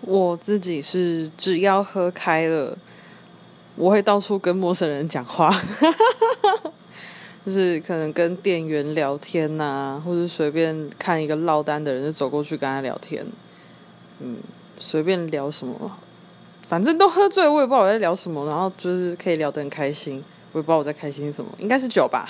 我自己是只要喝开了，我会到处跟陌生人讲话，就是可能跟店员聊天呐、或者随便看一个落单的人就走过去跟他聊天，嗯，随便聊什么，反正都喝醉，我也不知道我在聊什么，然后就是可以聊得很开心，我也不知道我在开心什么，应该是酒吧。